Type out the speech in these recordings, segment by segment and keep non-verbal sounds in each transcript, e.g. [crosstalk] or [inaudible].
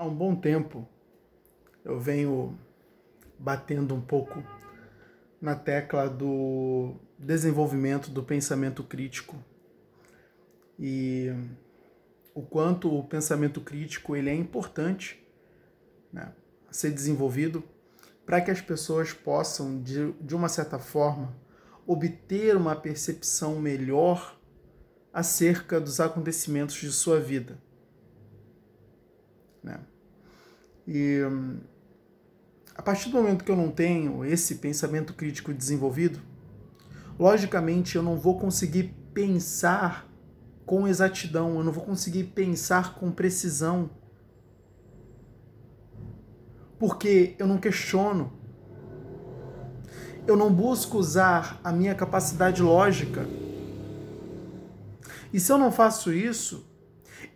há um bom tempo eu venho batendo um pouco na tecla do desenvolvimento do pensamento crítico e o quanto o pensamento crítico ele é importante né, ser desenvolvido para que as pessoas possam, de, de uma certa forma, obter uma percepção melhor acerca dos acontecimentos de sua vida. Né? E a partir do momento que eu não tenho esse pensamento crítico desenvolvido, logicamente eu não vou conseguir pensar com exatidão, eu não vou conseguir pensar com precisão. Porque eu não questiono. Eu não busco usar a minha capacidade lógica. E se eu não faço isso,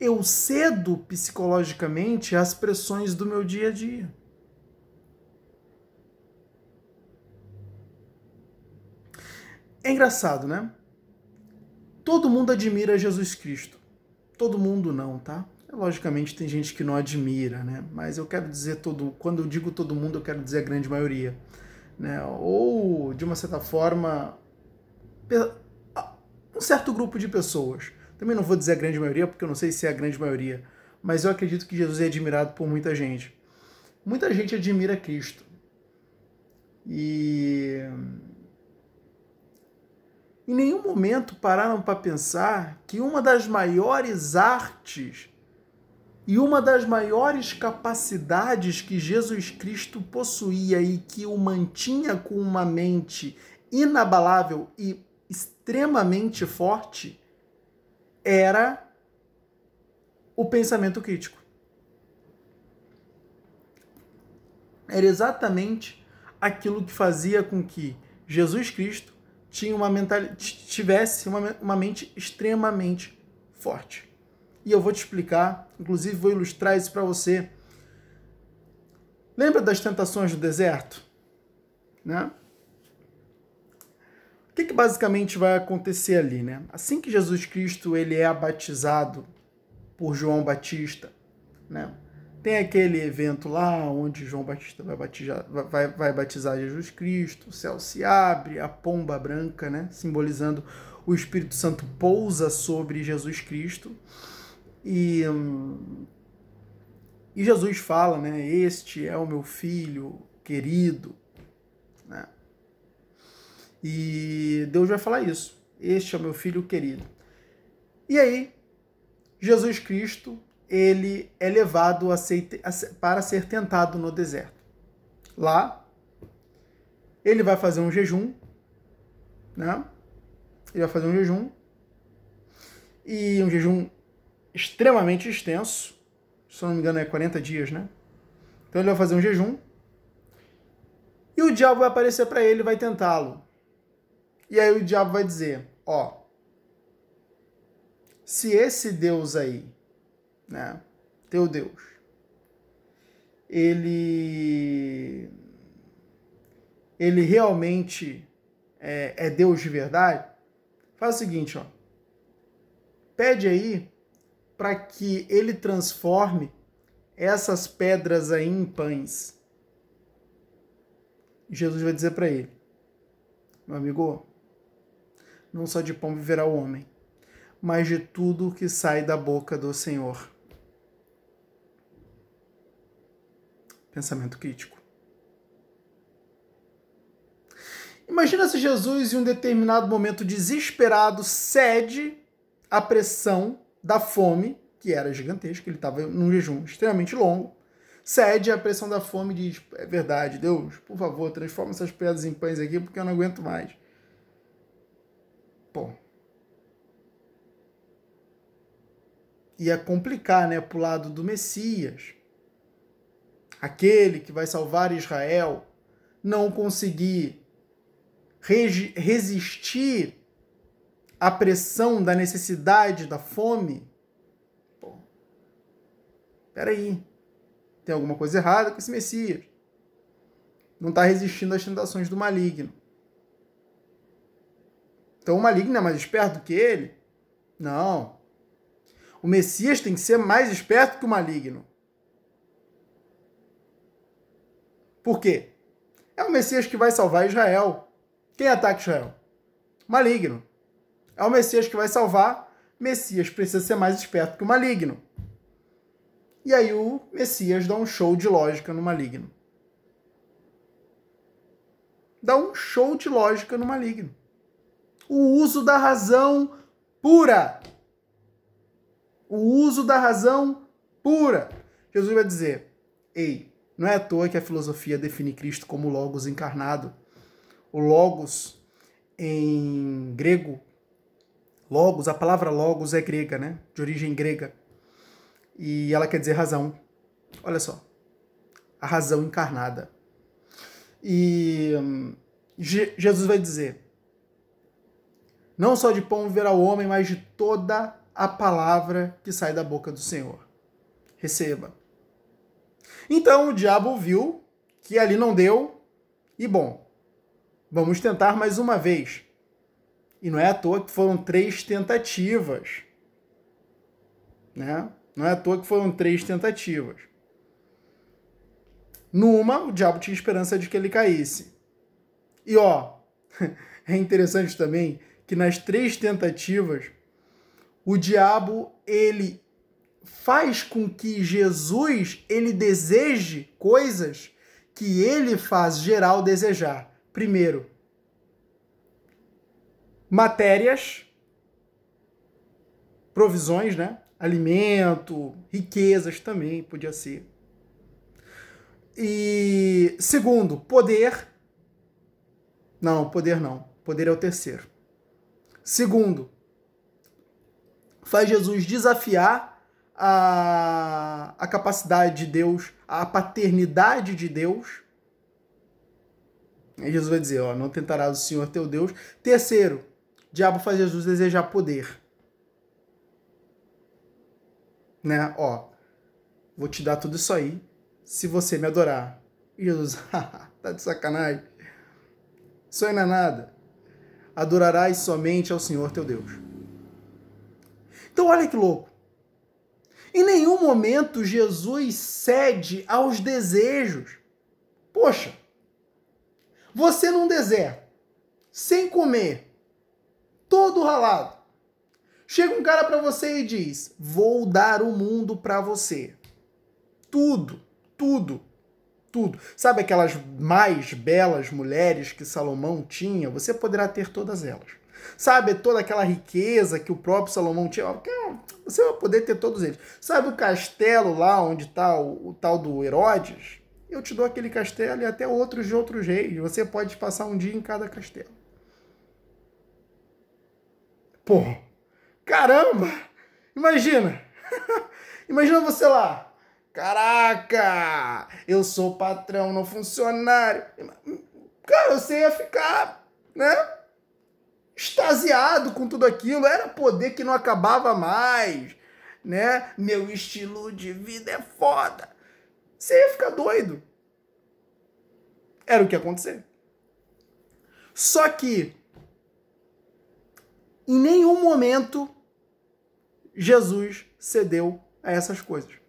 eu cedo psicologicamente às pressões do meu dia a dia. É engraçado, né? Todo mundo admira Jesus Cristo. Todo mundo não, tá? Logicamente tem gente que não admira, né? Mas eu quero dizer todo, quando eu digo todo mundo, eu quero dizer a grande maioria, né? Ou de uma certa forma um certo grupo de pessoas. Também não vou dizer a grande maioria, porque eu não sei se é a grande maioria, mas eu acredito que Jesus é admirado por muita gente. Muita gente admira Cristo. E em nenhum momento pararam para pensar que uma das maiores artes e uma das maiores capacidades que Jesus Cristo possuía e que o mantinha com uma mente inabalável e extremamente forte era o pensamento crítico. Era exatamente aquilo que fazia com que Jesus Cristo tinha uma mental, tivesse uma, uma mente extremamente forte. E eu vou te explicar, inclusive vou ilustrar isso para você. Lembra das tentações do deserto? Né? O que, que basicamente vai acontecer ali? Né? Assim que Jesus Cristo ele é batizado por João Batista, né? Tem aquele evento lá onde João Batista vai batizar, vai, vai batizar Jesus Cristo, o céu se abre, a pomba branca, né, simbolizando o Espírito Santo pousa sobre Jesus Cristo. E, e Jesus fala, né, este é o meu filho querido? E Deus vai falar isso. Este é o meu filho querido. E aí, Jesus Cristo ele é levado a ser, a, para ser tentado no deserto. Lá, ele vai fazer um jejum, né? Ele vai fazer um jejum e um jejum extremamente extenso, se não me engano é 40 dias, né? Então ele vai fazer um jejum e o diabo vai aparecer para ele e vai tentá-lo. E aí o diabo vai dizer, ó, se esse Deus aí né? Teu Deus. Ele ele realmente é, é Deus de verdade, faz o seguinte, ó. Pede aí para que ele transforme essas pedras aí em pães. Jesus vai dizer para ele: Meu amigo, não só de pão viverá o homem, mas de tudo que sai da boca do Senhor. Pensamento crítico. Imagina se Jesus, em um determinado momento desesperado, cede à pressão da fome, que era gigantesca, ele estava num jejum extremamente longo, cede à pressão da fome e diz: É verdade, Deus, por favor, transforma essas pedras em pães aqui, porque eu não aguento mais. Pô. Ia complicar, né, pro lado do Messias aquele que vai salvar Israel, não conseguir resistir à pressão da necessidade, da fome, pô, peraí, tem alguma coisa errada com esse Messias. Não está resistindo às tentações do maligno. Então o maligno é mais esperto que ele? Não. O Messias tem que ser mais esperto que o maligno. Por quê? É o Messias que vai salvar Israel. Quem ataca Israel? Maligno. É o Messias que vai salvar. Messias precisa ser mais esperto que o maligno. E aí o Messias dá um show de lógica no maligno. Dá um show de lógica no maligno. O uso da razão pura. O uso da razão pura. Jesus vai dizer: Ei, não é à toa que a filosofia define Cristo como Logos encarnado. O Logos em grego, Logos, a palavra Logos é grega, né? De origem grega e ela quer dizer razão. Olha só, a razão encarnada. E hum, Jesus vai dizer: não só de pão viverá o homem, mas de toda a palavra que sai da boca do Senhor. Receba. Então o diabo viu que ali não deu, e bom, vamos tentar mais uma vez. E não é à toa que foram três tentativas. Né? Não é à toa que foram três tentativas. Numa, o diabo tinha esperança de que ele caísse. E ó, [laughs] é interessante também que nas três tentativas, o diabo ele faz com que Jesus ele deseje coisas que ele faz geral desejar. Primeiro, matérias, provisões, né? alimento, riquezas também podia ser. E segundo, poder. Não, poder não. Poder é o terceiro. Segundo, faz Jesus desafiar a, a capacidade de Deus, a paternidade de Deus. E Jesus vai dizer, ó, não tentarás o Senhor teu Deus. Terceiro, diabo faz Jesus desejar poder né? Ó, vou te dar tudo isso aí se você me adorar. E Jesus, [laughs] tá de sacanagem. Isso aí não é nada. Adorarás somente ao Senhor teu Deus. Então olha que louco. Em nenhum momento Jesus cede aos desejos. Poxa, você num deserto, sem comer, todo ralado, Chega um cara para você e diz: "Vou dar o mundo para você". Tudo, tudo, tudo. Sabe aquelas mais belas mulheres que Salomão tinha? Você poderá ter todas elas. Sabe toda aquela riqueza que o próprio Salomão tinha? Você vai poder ter todos eles. Sabe o castelo lá onde está o, o tal do Herodes? Eu te dou aquele castelo e até outros de outros reis. Você pode passar um dia em cada castelo. Porra, Caramba! Imagina! [laughs] Imagina você lá. Caraca! Eu sou patrão, não funcionário. Cara, você ia ficar, né? Extasiado com tudo aquilo. Era poder que não acabava mais, né? Meu estilo de vida é foda. Você ia ficar doido. Era o que ia acontecer. Só que em nenhum momento Jesus cedeu a essas coisas.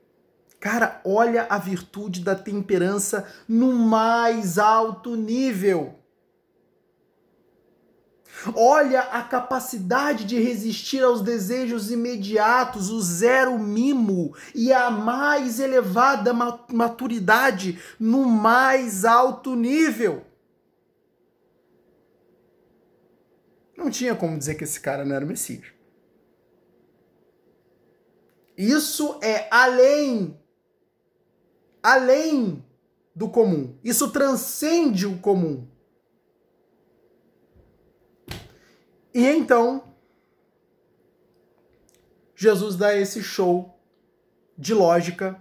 Cara, olha a virtude da temperança no mais alto nível. Olha a capacidade de resistir aos desejos imediatos, o zero mimo e a mais elevada maturidade no mais alto nível. Não tinha como dizer que esse cara não era o Messias. Isso é além, além do comum. Isso transcende o comum. E então, Jesus dá esse show de lógica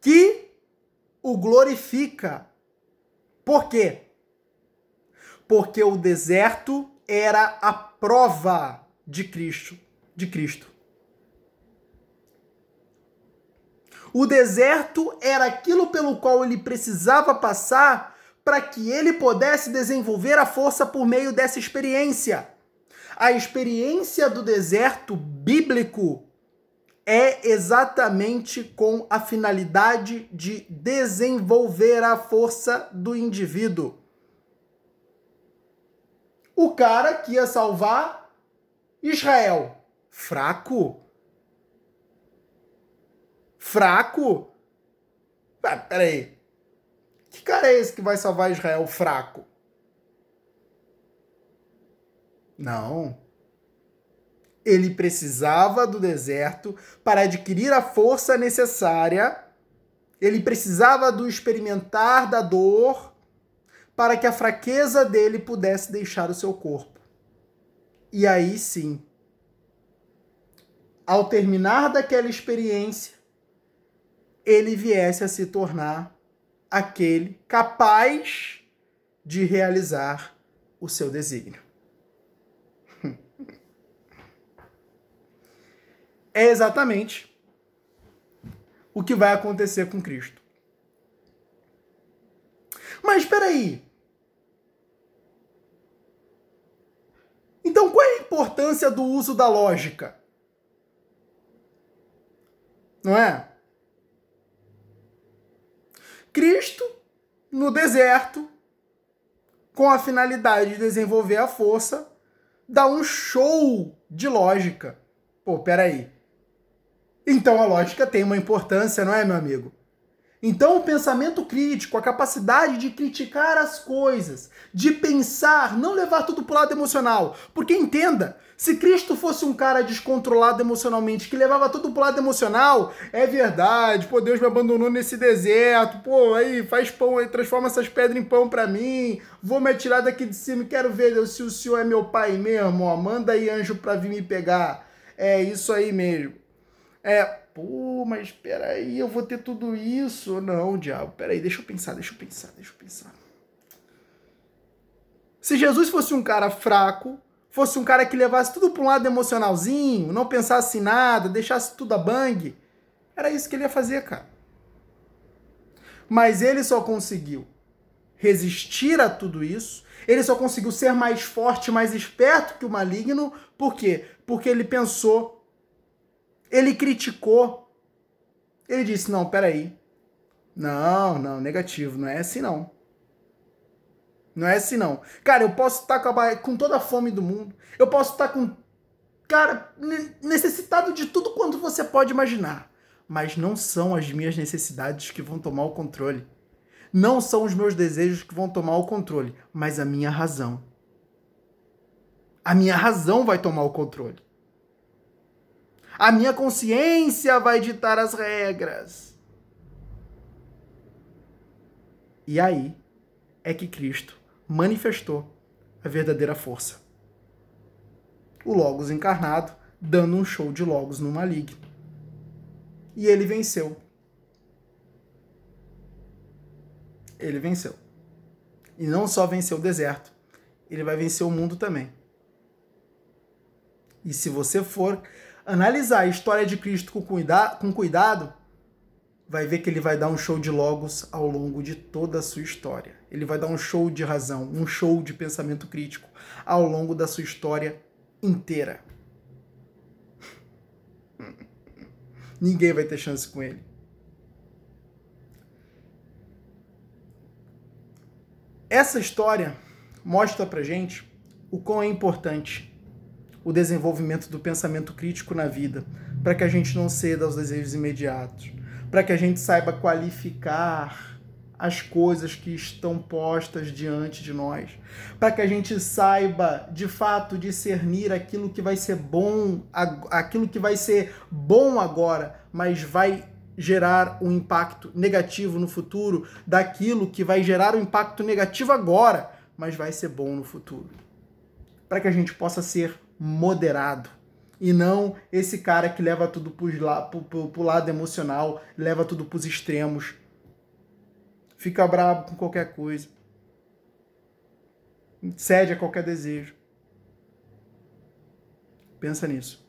que o glorifica. Por quê? Porque o deserto era a prova de Cristo, de Cristo. O deserto era aquilo pelo qual ele precisava passar para que ele pudesse desenvolver a força por meio dessa experiência. A experiência do deserto bíblico é exatamente com a finalidade de desenvolver a força do indivíduo. O cara que ia salvar Israel, fraco? Fraco? Ah, peraí. Que cara é esse que vai salvar Israel fraco? Não. Ele precisava do deserto para adquirir a força necessária. Ele precisava do experimentar da dor para que a fraqueza dele pudesse deixar o seu corpo. E aí sim, ao terminar daquela experiência, ele viesse a se tornar aquele capaz de realizar o seu desígnio. [laughs] É exatamente o que vai acontecer com Cristo. Mas espera aí. Então qual é a importância do uso da lógica? Não é? Cristo no deserto, com a finalidade de desenvolver a força, dá um show de lógica. Pô, peraí. Então a lógica tem uma importância, não é, meu amigo? Então, o pensamento crítico, a capacidade de criticar as coisas, de pensar, não levar tudo para o lado emocional. Porque entenda, se Cristo fosse um cara descontrolado emocionalmente, que levava tudo pro lado emocional, é verdade, pô, Deus me abandonou nesse deserto, pô, aí faz pão, aí transforma essas pedras em pão para mim, vou me atirar daqui de cima quero ver Deus, se o Senhor é meu pai mesmo, ó, manda aí anjo para vir me pegar. É isso aí mesmo. É, pô, mas espera aí, eu vou ter tudo isso? Não, diabo, peraí, deixa eu pensar, deixa eu pensar, deixa eu pensar. Se Jesus fosse um cara fraco, fosse um cara que levasse tudo para um lado emocionalzinho, não pensasse em nada, deixasse tudo a bang, era isso que ele ia fazer, cara. Mas ele só conseguiu resistir a tudo isso, ele só conseguiu ser mais forte, mais esperto que o maligno, por quê? Porque ele pensou ele criticou. Ele disse: não, peraí. Não, não, negativo. Não é assim não. Não é assim não. Cara, eu posso estar com, a, com toda a fome do mundo. Eu posso estar com. Cara, necessitado de tudo quanto você pode imaginar. Mas não são as minhas necessidades que vão tomar o controle. Não são os meus desejos que vão tomar o controle, mas a minha razão. A minha razão vai tomar o controle. A minha consciência vai ditar as regras. E aí é que Cristo manifestou a verdadeira força. O Logos encarnado dando um show de Logos no maligno. E ele venceu. Ele venceu. E não só venceu o deserto, ele vai vencer o mundo também. E se você for analisar a história de Cristo com, cuida com cuidado, vai ver que ele vai dar um show de logos ao longo de toda a sua história. Ele vai dar um show de razão, um show de pensamento crítico ao longo da sua história inteira. [laughs] Ninguém vai ter chance com ele. Essa história mostra pra gente o quão é importante o desenvolvimento do pensamento crítico na vida, para que a gente não ceda aos desejos imediatos, para que a gente saiba qualificar as coisas que estão postas diante de nós, para que a gente saiba de fato discernir aquilo que vai ser bom, aquilo que vai ser bom agora, mas vai gerar um impacto negativo no futuro, daquilo que vai gerar um impacto negativo agora, mas vai ser bom no futuro. Para que a gente possa ser moderado. E não esse cara que leva tudo pro, pro lado emocional, leva tudo pros extremos. Fica bravo com qualquer coisa. Cede a qualquer desejo. Pensa nisso.